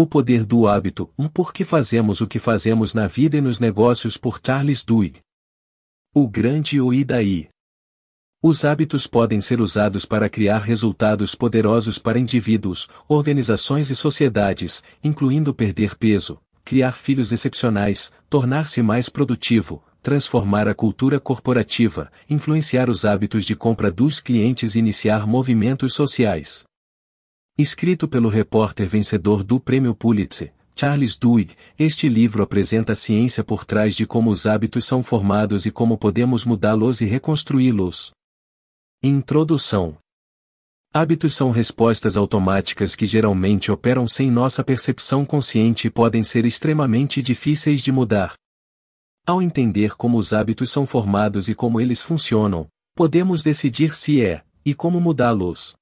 O Poder do Hábito, um Por que Fazemos o que Fazemos na Vida e nos Negócios por Charles Duhigg. O Grande O e daí. Os hábitos podem ser usados para criar resultados poderosos para indivíduos, organizações e sociedades, incluindo perder peso, criar filhos excepcionais, tornar-se mais produtivo, transformar a cultura corporativa, influenciar os hábitos de compra dos clientes e iniciar movimentos sociais. Escrito pelo repórter vencedor do Prêmio Pulitzer, Charles Duhigg, este livro apresenta a ciência por trás de como os hábitos são formados e como podemos mudá-los e reconstruí-los. Introdução Hábitos são respostas automáticas que geralmente operam sem nossa percepção consciente e podem ser extremamente difíceis de mudar. Ao entender como os hábitos são formados e como eles funcionam, podemos decidir se é, e como mudá-los.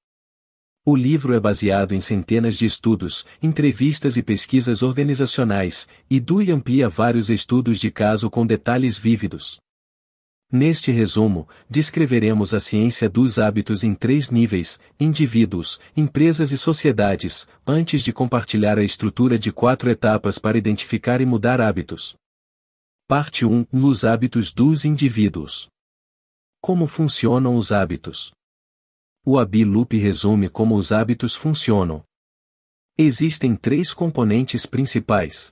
O livro é baseado em centenas de estudos, entrevistas e pesquisas organizacionais, e Dewey amplia vários estudos de caso com detalhes vívidos. Neste resumo, descreveremos a ciência dos hábitos em três níveis: indivíduos, empresas e sociedades, antes de compartilhar a estrutura de quatro etapas para identificar e mudar hábitos. Parte 1 Os hábitos dos indivíduos. Como funcionam os hábitos? O Abi-Loop resume como os hábitos funcionam. Existem três componentes principais.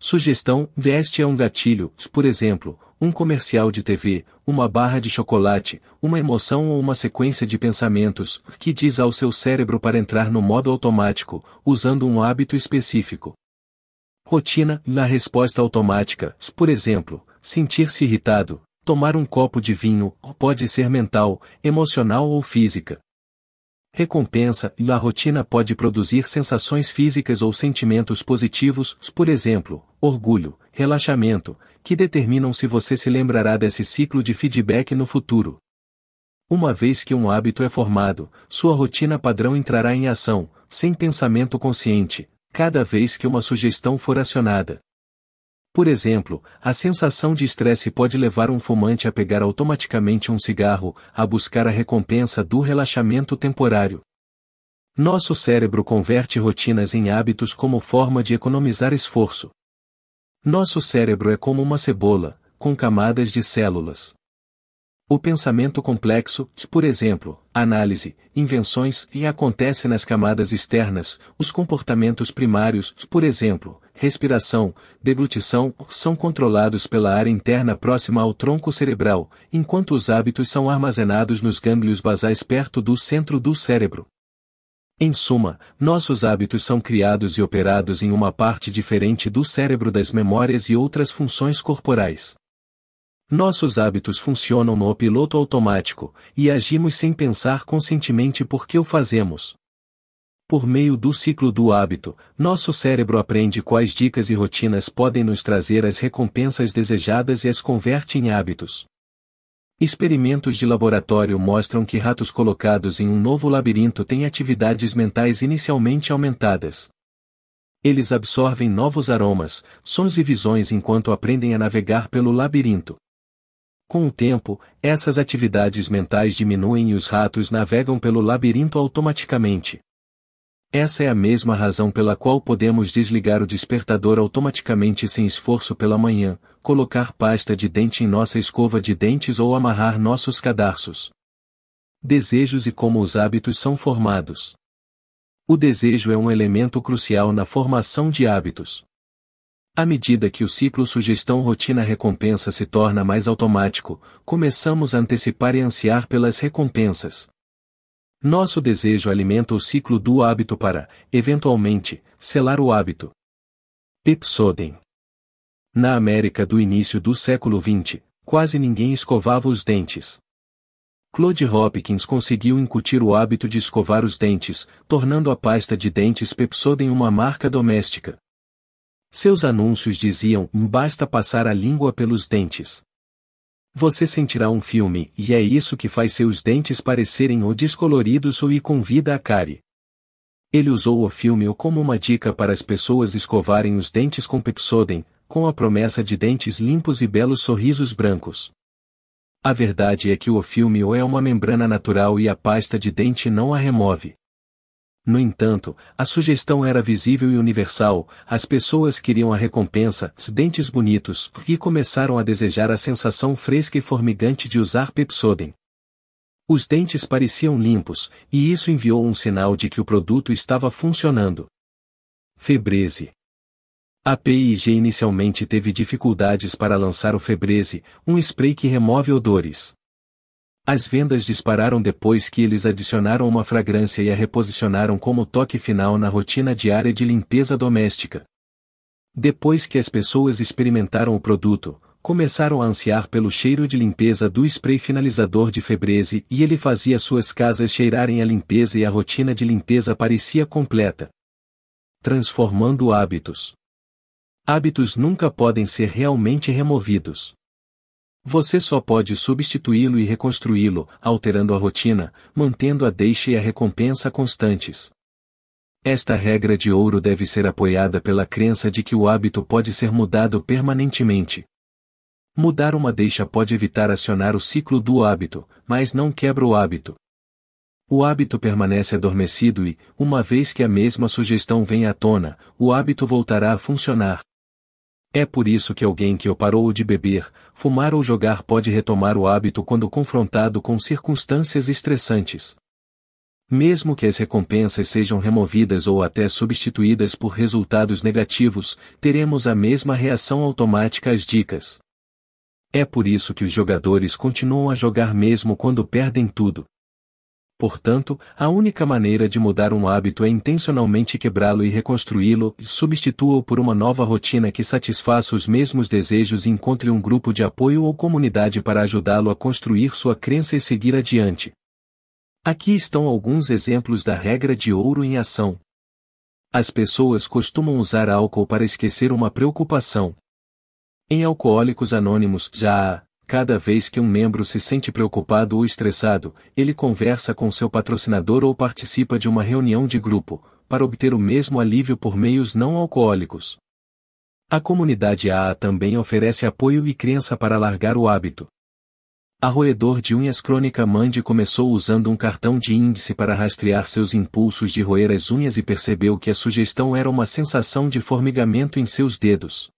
Sugestão: veste é um gatilho, por exemplo, um comercial de TV, uma barra de chocolate, uma emoção ou uma sequência de pensamentos, que diz ao seu cérebro para entrar no modo automático, usando um hábito específico. Rotina: na resposta automática, por exemplo, sentir-se irritado, Tomar um copo de vinho pode ser mental, emocional ou física. Recompensa e a rotina pode produzir sensações físicas ou sentimentos positivos, por exemplo, orgulho, relaxamento, que determinam se você se lembrará desse ciclo de feedback no futuro. Uma vez que um hábito é formado, sua rotina padrão entrará em ação, sem pensamento consciente, cada vez que uma sugestão for acionada. Por exemplo, a sensação de estresse pode levar um fumante a pegar automaticamente um cigarro, a buscar a recompensa do relaxamento temporário. Nosso cérebro converte rotinas em hábitos como forma de economizar esforço. Nosso cérebro é como uma cebola, com camadas de células. O pensamento complexo, por exemplo, análise, invenções e acontece nas camadas externas, os comportamentos primários, por exemplo, respiração, deglutição, são controlados pela área interna próxima ao tronco cerebral, enquanto os hábitos são armazenados nos gânglios basais perto do centro do cérebro. Em suma, nossos hábitos são criados e operados em uma parte diferente do cérebro das memórias e outras funções corporais. Nossos hábitos funcionam no piloto automático, e agimos sem pensar conscientemente por que o fazemos. Por meio do ciclo do hábito, nosso cérebro aprende quais dicas e rotinas podem nos trazer as recompensas desejadas e as converte em hábitos. Experimentos de laboratório mostram que ratos colocados em um novo labirinto têm atividades mentais inicialmente aumentadas. Eles absorvem novos aromas, sons e visões enquanto aprendem a navegar pelo labirinto. Com o tempo, essas atividades mentais diminuem e os ratos navegam pelo labirinto automaticamente. Essa é a mesma razão pela qual podemos desligar o despertador automaticamente sem esforço pela manhã, colocar pasta de dente em nossa escova de dentes ou amarrar nossos cadarços. Desejos e como os hábitos são formados. O desejo é um elemento crucial na formação de hábitos. À medida que o ciclo sugestão-rotina-recompensa se torna mais automático, começamos a antecipar e ansiar pelas recompensas. Nosso desejo alimenta o ciclo do hábito para, eventualmente, selar o hábito. Ipsoden. Na América do início do século XX, quase ninguém escovava os dentes. Claude Hopkins conseguiu incutir o hábito de escovar os dentes, tornando a pasta de dentes Pepsodent uma marca doméstica. Seus anúncios diziam: basta passar a língua pelos dentes. Você sentirá um filme, e é isso que faz seus dentes parecerem ou descoloridos ou e convida a cárie. Ele usou o filme como uma dica para as pessoas escovarem os dentes com Pepsodent, com a promessa de dentes limpos e belos sorrisos brancos. A verdade é que o filme é uma membrana natural e a pasta de dente não a remove. No entanto, a sugestão era visível e universal, as pessoas queriam a recompensa, dentes bonitos, e começaram a desejar a sensação fresca e formigante de usar Pepsodent. Os dentes pareciam limpos, e isso enviou um sinal de que o produto estava funcionando. Febreze. A P&G inicialmente teve dificuldades para lançar o Febreze, um spray que remove odores. As vendas dispararam depois que eles adicionaram uma fragrância e a reposicionaram como toque final na rotina diária de limpeza doméstica. Depois que as pessoas experimentaram o produto, começaram a ansiar pelo cheiro de limpeza do spray finalizador de Febreze e ele fazia suas casas cheirarem a limpeza e a rotina de limpeza parecia completa. Transformando hábitos. Hábitos nunca podem ser realmente removidos. Você só pode substituí-lo e reconstruí-lo, alterando a rotina, mantendo a deixa e a recompensa constantes. Esta regra de ouro deve ser apoiada pela crença de que o hábito pode ser mudado permanentemente. Mudar uma deixa pode evitar acionar o ciclo do hábito, mas não quebra o hábito. O hábito permanece adormecido e, uma vez que a mesma sugestão vem à tona, o hábito voltará a funcionar. É por isso que alguém que parou de beber, fumar ou jogar pode retomar o hábito quando confrontado com circunstâncias estressantes. Mesmo que as recompensas sejam removidas ou até substituídas por resultados negativos, teremos a mesma reação automática às dicas. É por isso que os jogadores continuam a jogar mesmo quando perdem tudo. Portanto, a única maneira de mudar um hábito é intencionalmente quebrá-lo e reconstruí-lo, substitua-o por uma nova rotina que satisfaça os mesmos desejos e encontre um grupo de apoio ou comunidade para ajudá-lo a construir sua crença e seguir adiante. Aqui estão alguns exemplos da regra de ouro em ação. As pessoas costumam usar álcool para esquecer uma preocupação. Em Alcoólicos Anônimos já há, Cada vez que um membro se sente preocupado ou estressado, ele conversa com seu patrocinador ou participa de uma reunião de grupo, para obter o mesmo alívio por meios não alcoólicos. A comunidade AA também oferece apoio e crença para largar o hábito. A roedor de unhas crônica Mandy começou usando um cartão de índice para rastrear seus impulsos de roer as unhas e percebeu que a sugestão era uma sensação de formigamento em seus dedos.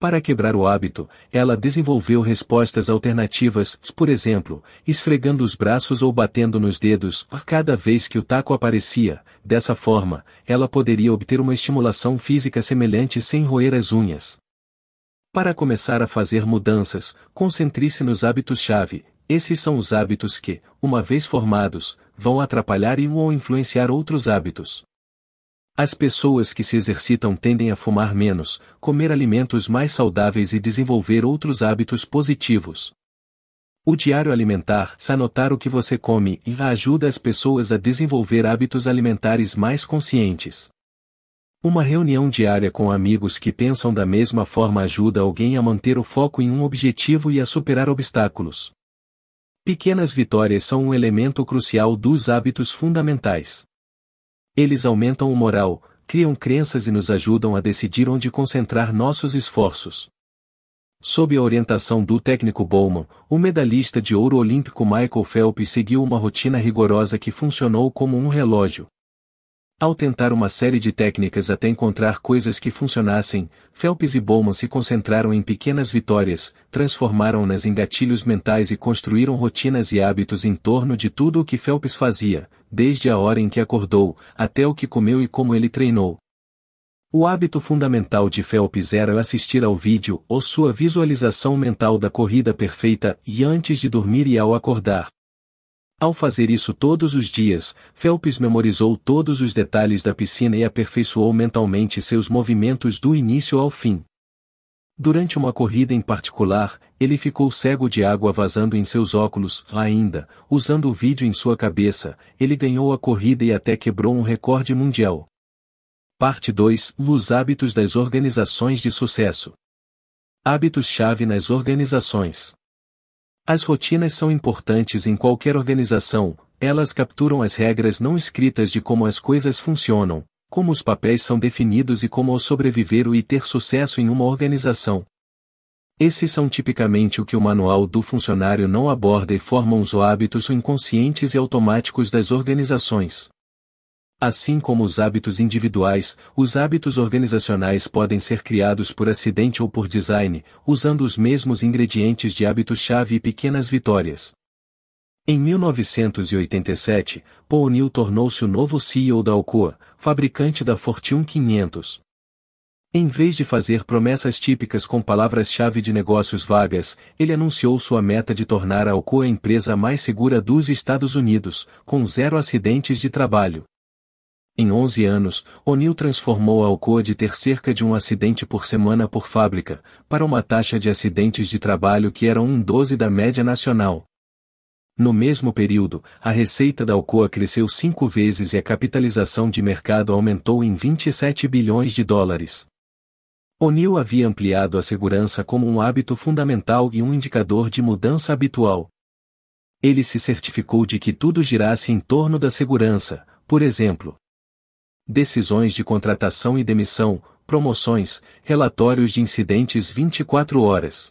Para quebrar o hábito, ela desenvolveu respostas alternativas, por exemplo, esfregando os braços ou batendo nos dedos, cada vez que o taco aparecia. Dessa forma, ela poderia obter uma estimulação física semelhante sem roer as unhas. Para começar a fazer mudanças, concentre-se nos hábitos-chave. Esses são os hábitos que, uma vez formados, vão atrapalhar e ou influenciar outros hábitos. As pessoas que se exercitam tendem a fumar menos, comer alimentos mais saudáveis e desenvolver outros hábitos positivos. O diário alimentar, anotar o que você come, ajuda as pessoas a desenvolver hábitos alimentares mais conscientes. Uma reunião diária com amigos que pensam da mesma forma ajuda alguém a manter o foco em um objetivo e a superar obstáculos. Pequenas vitórias são um elemento crucial dos hábitos fundamentais. Eles aumentam o moral, criam crenças e nos ajudam a decidir onde concentrar nossos esforços. Sob a orientação do técnico Bowman, o medalhista de ouro olímpico Michael Phelps seguiu uma rotina rigorosa que funcionou como um relógio. Ao tentar uma série de técnicas até encontrar coisas que funcionassem, Phelps e Bowman se concentraram em pequenas vitórias, transformaram-nas em gatilhos mentais e construíram rotinas e hábitos em torno de tudo o que Phelps fazia, desde a hora em que acordou, até o que comeu e como ele treinou. O hábito fundamental de Phelps era assistir ao vídeo ou sua visualização mental da corrida perfeita e antes de dormir e ao acordar. Ao fazer isso todos os dias, Phelps memorizou todos os detalhes da piscina e aperfeiçoou mentalmente seus movimentos do início ao fim. Durante uma corrida em particular, ele ficou cego de água vazando em seus óculos, ainda, usando o vídeo em sua cabeça, ele ganhou a corrida e até quebrou um recorde mundial. Parte 2 Os hábitos das organizações de sucesso. Hábitos-chave nas organizações. As rotinas são importantes em qualquer organização, elas capturam as regras não escritas de como as coisas funcionam, como os papéis são definidos e como sobreviver e ter sucesso em uma organização. Esses são tipicamente o que o manual do funcionário não aborda e formam os hábitos inconscientes e automáticos das organizações. Assim como os hábitos individuais, os hábitos organizacionais podem ser criados por acidente ou por design, usando os mesmos ingredientes de hábitos-chave e pequenas vitórias. Em 1987, Paul Neal tornou-se o novo CEO da Alcoa, fabricante da Fortune 500. Em vez de fazer promessas típicas com palavras-chave de negócios vagas, ele anunciou sua meta de tornar a Alcoa a empresa mais segura dos Estados Unidos, com zero acidentes de trabalho. Em 11 anos, O'Neill transformou a Alcoa de ter cerca de um acidente por semana por fábrica, para uma taxa de acidentes de trabalho que era um 12 da média nacional. No mesmo período, a receita da Alcoa cresceu cinco vezes e a capitalização de mercado aumentou em 27 bilhões de dólares. O'Neill havia ampliado a segurança como um hábito fundamental e um indicador de mudança habitual. Ele se certificou de que tudo girasse em torno da segurança, por exemplo, decisões de contratação e demissão, promoções, relatórios de incidentes 24 horas.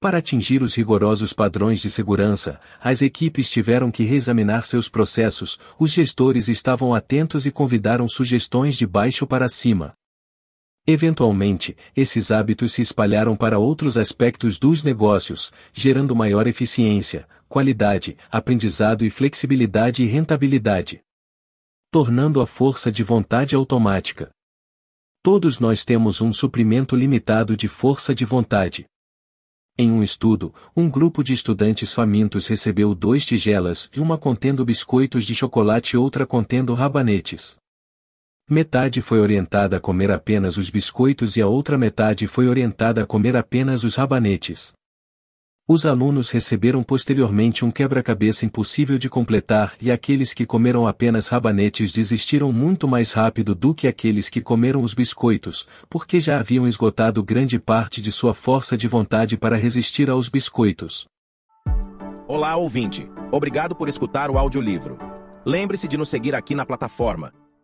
Para atingir os rigorosos padrões de segurança, as equipes tiveram que reexaminar seus processos, os gestores estavam atentos e convidaram sugestões de baixo para cima. Eventualmente, esses hábitos se espalharam para outros aspectos dos negócios, gerando maior eficiência, qualidade, aprendizado e flexibilidade e rentabilidade tornando a força de vontade automática. Todos nós temos um suprimento limitado de força de vontade. Em um estudo, um grupo de estudantes famintos recebeu dois tigelas uma contendo biscoitos de chocolate e outra contendo rabanetes. Metade foi orientada a comer apenas os biscoitos e a outra metade foi orientada a comer apenas os rabanetes. Os alunos receberam posteriormente um quebra-cabeça impossível de completar e aqueles que comeram apenas rabanetes desistiram muito mais rápido do que aqueles que comeram os biscoitos, porque já haviam esgotado grande parte de sua força de vontade para resistir aos biscoitos. Olá, ouvinte. Obrigado por escutar o audiolivro. Lembre-se de nos seguir aqui na plataforma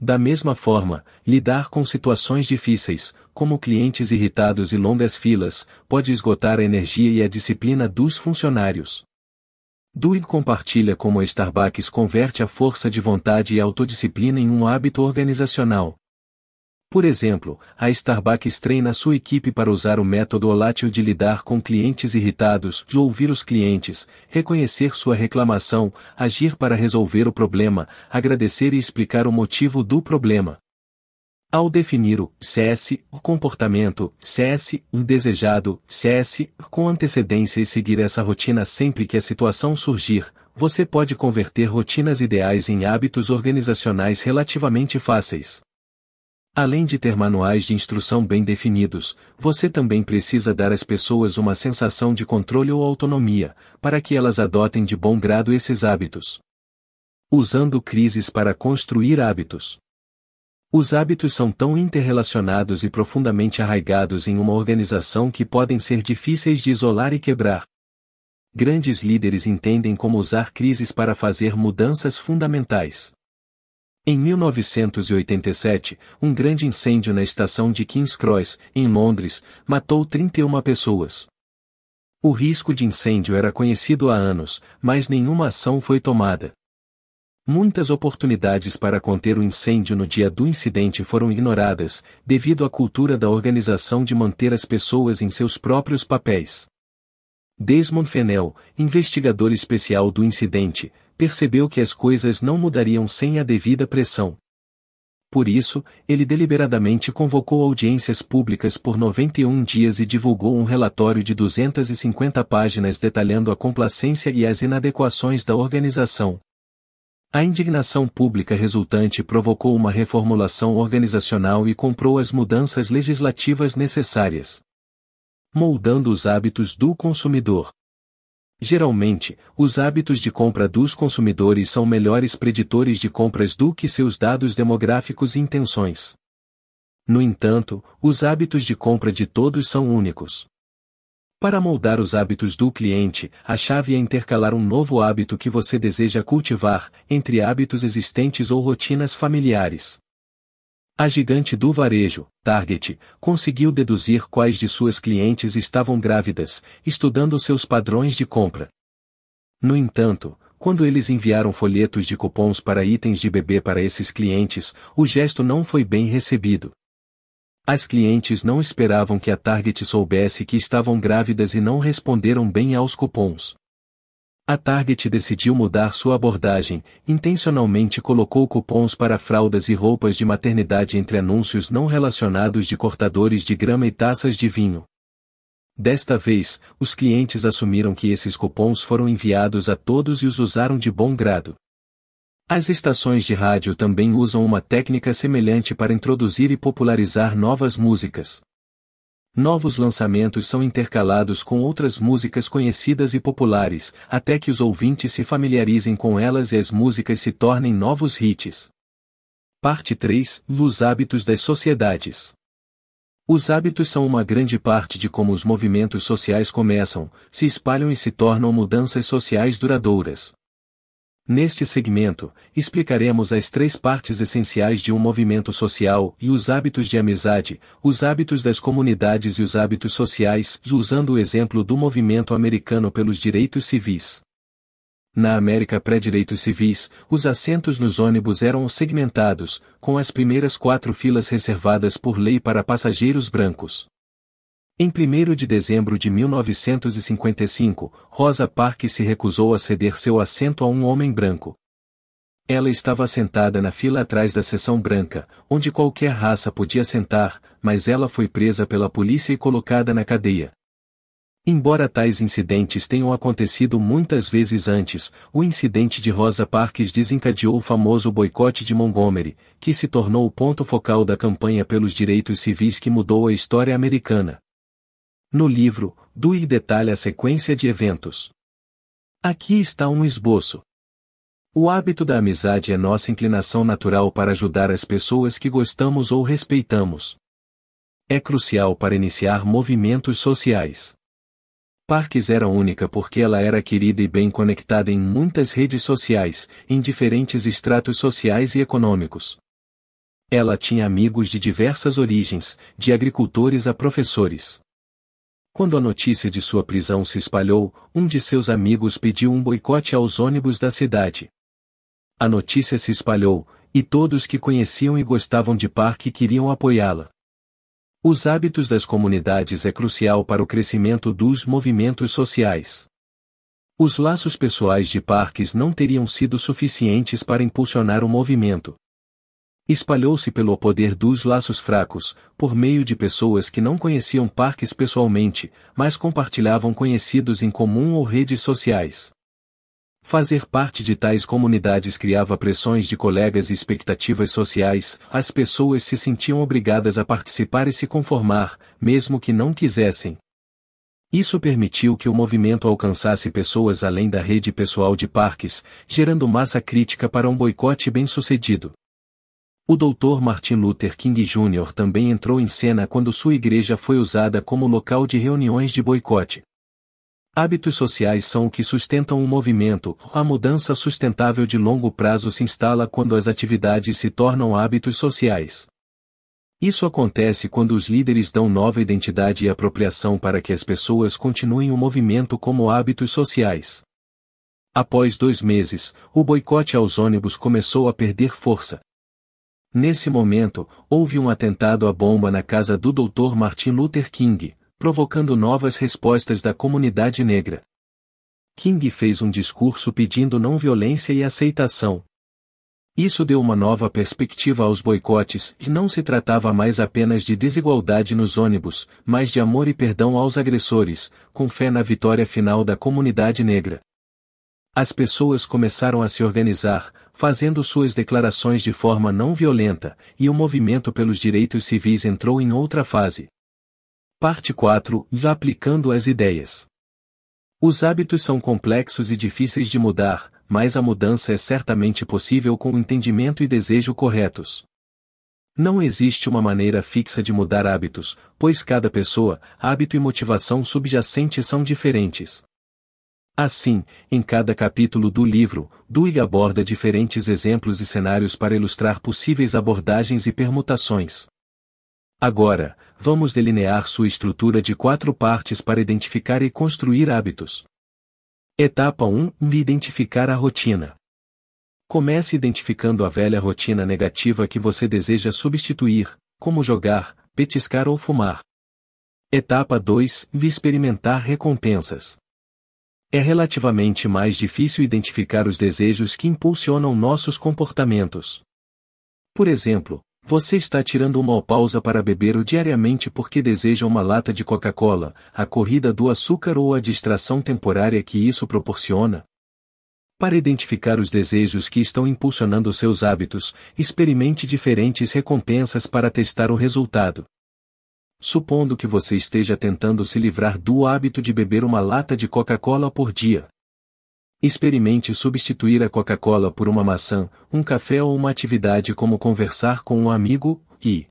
Da mesma forma, lidar com situações difíceis, como clientes irritados e longas filas, pode esgotar a energia e a disciplina dos funcionários. Dewey compartilha como a Starbucks converte a força de vontade e autodisciplina em um hábito organizacional. Por exemplo, a Starbucks treina sua equipe para usar o método volátil de lidar com clientes irritados, de ouvir os clientes, reconhecer sua reclamação, agir para resolver o problema, agradecer e explicar o motivo do problema. Ao definir o CS, o comportamento, CS, indesejado, CS, com antecedência e seguir essa rotina sempre que a situação surgir, você pode converter rotinas ideais em hábitos organizacionais relativamente fáceis. Além de ter manuais de instrução bem definidos, você também precisa dar às pessoas uma sensação de controle ou autonomia, para que elas adotem de bom grado esses hábitos. Usando crises para construir hábitos. Os hábitos são tão interrelacionados e profundamente arraigados em uma organização que podem ser difíceis de isolar e quebrar. Grandes líderes entendem como usar crises para fazer mudanças fundamentais. Em 1987, um grande incêndio na estação de King's Cross, em Londres, matou 31 pessoas. O risco de incêndio era conhecido há anos, mas nenhuma ação foi tomada. Muitas oportunidades para conter o incêndio no dia do incidente foram ignoradas, devido à cultura da organização de manter as pessoas em seus próprios papéis. Desmond Fennell, investigador especial do incidente, percebeu que as coisas não mudariam sem a devida pressão. Por isso, ele deliberadamente convocou audiências públicas por 91 dias e divulgou um relatório de 250 páginas detalhando a complacência e as inadequações da organização. A indignação pública resultante provocou uma reformulação organizacional e comprou as mudanças legislativas necessárias. Moldando os hábitos do consumidor. Geralmente, os hábitos de compra dos consumidores são melhores preditores de compras do que seus dados demográficos e intenções. No entanto, os hábitos de compra de todos são únicos. Para moldar os hábitos do cliente, a chave é intercalar um novo hábito que você deseja cultivar, entre hábitos existentes ou rotinas familiares. A gigante do varejo, Target, conseguiu deduzir quais de suas clientes estavam grávidas, estudando seus padrões de compra. No entanto, quando eles enviaram folhetos de cupons para itens de bebê para esses clientes, o gesto não foi bem recebido. As clientes não esperavam que a Target soubesse que estavam grávidas e não responderam bem aos cupons. A Target decidiu mudar sua abordagem, intencionalmente colocou cupons para fraldas e roupas de maternidade entre anúncios não relacionados de cortadores de grama e taças de vinho. Desta vez, os clientes assumiram que esses cupons foram enviados a todos e os usaram de bom grado. As estações de rádio também usam uma técnica semelhante para introduzir e popularizar novas músicas. Novos lançamentos são intercalados com outras músicas conhecidas e populares, até que os ouvintes se familiarizem com elas e as músicas se tornem novos hits. Parte 3 Os hábitos das sociedades. Os hábitos são uma grande parte de como os movimentos sociais começam, se espalham e se tornam mudanças sociais duradouras. Neste segmento, explicaremos as três partes essenciais de um movimento social e os hábitos de amizade, os hábitos das comunidades e os hábitos sociais, usando o exemplo do movimento americano pelos direitos civis. Na América pré-direitos civis, os assentos nos ônibus eram segmentados, com as primeiras quatro filas reservadas por lei para passageiros brancos. Em 1 de dezembro de 1955, Rosa Parks se recusou a ceder seu assento a um homem branco. Ela estava sentada na fila atrás da seção branca, onde qualquer raça podia sentar, mas ela foi presa pela polícia e colocada na cadeia. Embora tais incidentes tenham acontecido muitas vezes antes, o incidente de Rosa Parks desencadeou o famoso boicote de Montgomery, que se tornou o ponto focal da campanha pelos direitos civis que mudou a história americana. No livro, Dewey detalha a sequência de eventos. Aqui está um esboço. O hábito da amizade é nossa inclinação natural para ajudar as pessoas que gostamos ou respeitamos. É crucial para iniciar movimentos sociais. Parques era única porque ela era querida e bem conectada em muitas redes sociais, em diferentes estratos sociais e econômicos. Ela tinha amigos de diversas origens, de agricultores a professores. Quando a notícia de sua prisão se espalhou, um de seus amigos pediu um boicote aos ônibus da cidade. A notícia se espalhou, e todos que conheciam e gostavam de Park queriam apoiá-la. Os hábitos das comunidades é crucial para o crescimento dos movimentos sociais. Os laços pessoais de Parks não teriam sido suficientes para impulsionar o movimento. Espalhou-se pelo poder dos laços fracos, por meio de pessoas que não conheciam parques pessoalmente, mas compartilhavam conhecidos em comum ou redes sociais. Fazer parte de tais comunidades criava pressões de colegas e expectativas sociais, as pessoas se sentiam obrigadas a participar e se conformar, mesmo que não quisessem. Isso permitiu que o movimento alcançasse pessoas além da rede pessoal de parques, gerando massa crítica para um boicote bem-sucedido. O Dr. Martin Luther King Jr. também entrou em cena quando sua igreja foi usada como local de reuniões de boicote. Hábitos sociais são o que sustentam o movimento, a mudança sustentável de longo prazo se instala quando as atividades se tornam hábitos sociais. Isso acontece quando os líderes dão nova identidade e apropriação para que as pessoas continuem o movimento como hábitos sociais. Após dois meses, o boicote aos ônibus começou a perder força. Nesse momento, houve um atentado à bomba na casa do Dr. Martin Luther King, provocando novas respostas da comunidade negra. King fez um discurso pedindo não violência e aceitação. Isso deu uma nova perspectiva aos boicotes, e não se tratava mais apenas de desigualdade nos ônibus, mas de amor e perdão aos agressores, com fé na vitória final da comunidade negra. As pessoas começaram a se organizar, fazendo suas declarações de forma não violenta, e o movimento pelos direitos civis entrou em outra fase. Parte 4 Já aplicando as ideias. Os hábitos são complexos e difíceis de mudar, mas a mudança é certamente possível com o entendimento e desejo corretos. Não existe uma maneira fixa de mudar hábitos, pois cada pessoa, hábito e motivação subjacente são diferentes. Assim, em cada capítulo do livro, Dewey aborda diferentes exemplos e cenários para ilustrar possíveis abordagens e permutações. Agora, vamos delinear sua estrutura de quatro partes para identificar e construir hábitos. Etapa 1 Identificar a rotina. Comece identificando a velha rotina negativa que você deseja substituir, como jogar, petiscar ou fumar. Etapa 2 Experimentar recompensas. É relativamente mais difícil identificar os desejos que impulsionam nossos comportamentos. Por exemplo, você está tirando uma pausa para beber o diariamente porque deseja uma lata de Coca-Cola, a corrida do açúcar ou a distração temporária que isso proporciona? Para identificar os desejos que estão impulsionando seus hábitos, experimente diferentes recompensas para testar o resultado. Supondo que você esteja tentando se livrar do hábito de beber uma lata de Coca-Cola por dia. Experimente substituir a Coca-Cola por uma maçã, um café ou uma atividade como conversar com um amigo, e.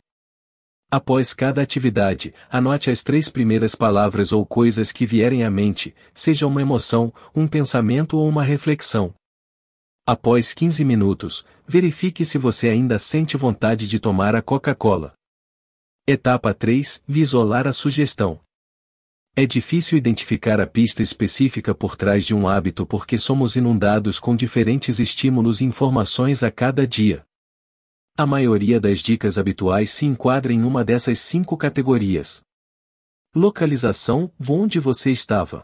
Após cada atividade, anote as três primeiras palavras ou coisas que vierem à mente, seja uma emoção, um pensamento ou uma reflexão. Após 15 minutos, verifique se você ainda sente vontade de tomar a Coca-Cola. Etapa 3 Visualizar a sugestão. É difícil identificar a pista específica por trás de um hábito porque somos inundados com diferentes estímulos e informações a cada dia. A maioria das dicas habituais se enquadra em uma dessas cinco categorias. Localização, onde você estava.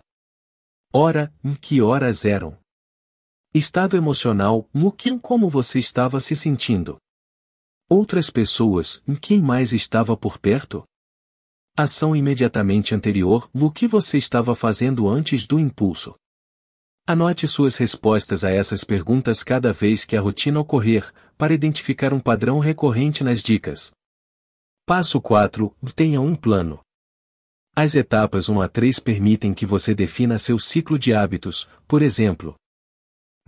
Hora, em que horas eram. Estado emocional, no que como você estava se sentindo. Outras pessoas, em quem mais estava por perto? Ação imediatamente anterior, o que você estava fazendo antes do impulso. Anote suas respostas a essas perguntas cada vez que a rotina ocorrer, para identificar um padrão recorrente nas dicas. Passo 4. Tenha um plano. As etapas 1 a 3 permitem que você defina seu ciclo de hábitos, por exemplo,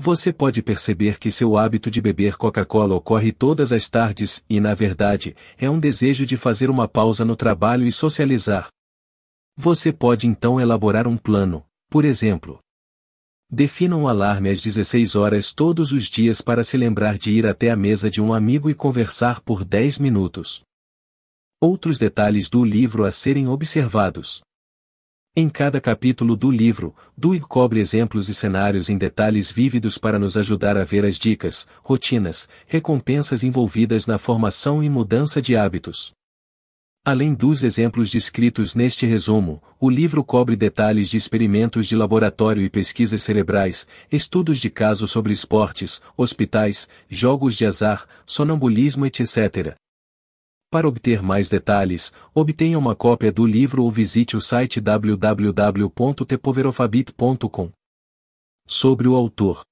você pode perceber que seu hábito de beber Coca-Cola ocorre todas as tardes e, na verdade, é um desejo de fazer uma pausa no trabalho e socializar. Você pode então elaborar um plano, por exemplo. Defina um alarme às 16 horas todos os dias para se lembrar de ir até a mesa de um amigo e conversar por 10 minutos. Outros detalhes do livro a serem observados. Em cada capítulo do livro, Dewey cobre exemplos e cenários em detalhes vívidos para nos ajudar a ver as dicas, rotinas, recompensas envolvidas na formação e mudança de hábitos. Além dos exemplos descritos neste resumo, o livro cobre detalhes de experimentos de laboratório e pesquisas cerebrais, estudos de caso sobre esportes, hospitais, jogos de azar, sonambulismo etc., para obter mais detalhes, obtenha uma cópia do livro ou visite o site www.tepoverofabit.com. Sobre o autor.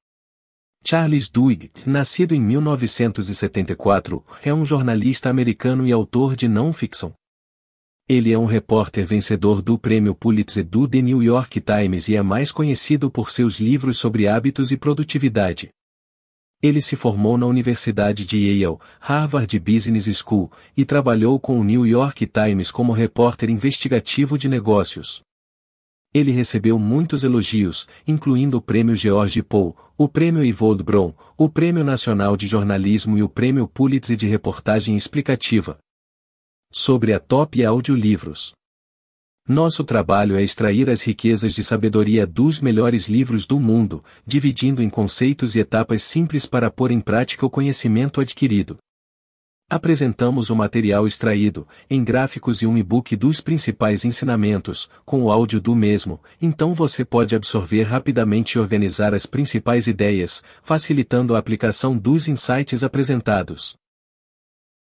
Charles Duhigg, nascido em 1974, é um jornalista americano e autor de não-ficção. Ele é um repórter vencedor do prêmio Pulitzer do The New York Times e é mais conhecido por seus livros sobre hábitos e produtividade. Ele se formou na Universidade de Yale, Harvard Business School, e trabalhou com o New York Times como repórter investigativo de negócios. Ele recebeu muitos elogios, incluindo o Prêmio George Poe, o Prêmio Evold Brown, o Prêmio Nacional de Jornalismo e o Prêmio Pulitzer de Reportagem Explicativa. Sobre a top audiolivros. Nosso trabalho é extrair as riquezas de sabedoria dos melhores livros do mundo, dividindo em conceitos e etapas simples para pôr em prática o conhecimento adquirido. Apresentamos o material extraído, em gráficos e um e-book dos principais ensinamentos, com o áudio do mesmo, então você pode absorver rapidamente e organizar as principais ideias, facilitando a aplicação dos insights apresentados.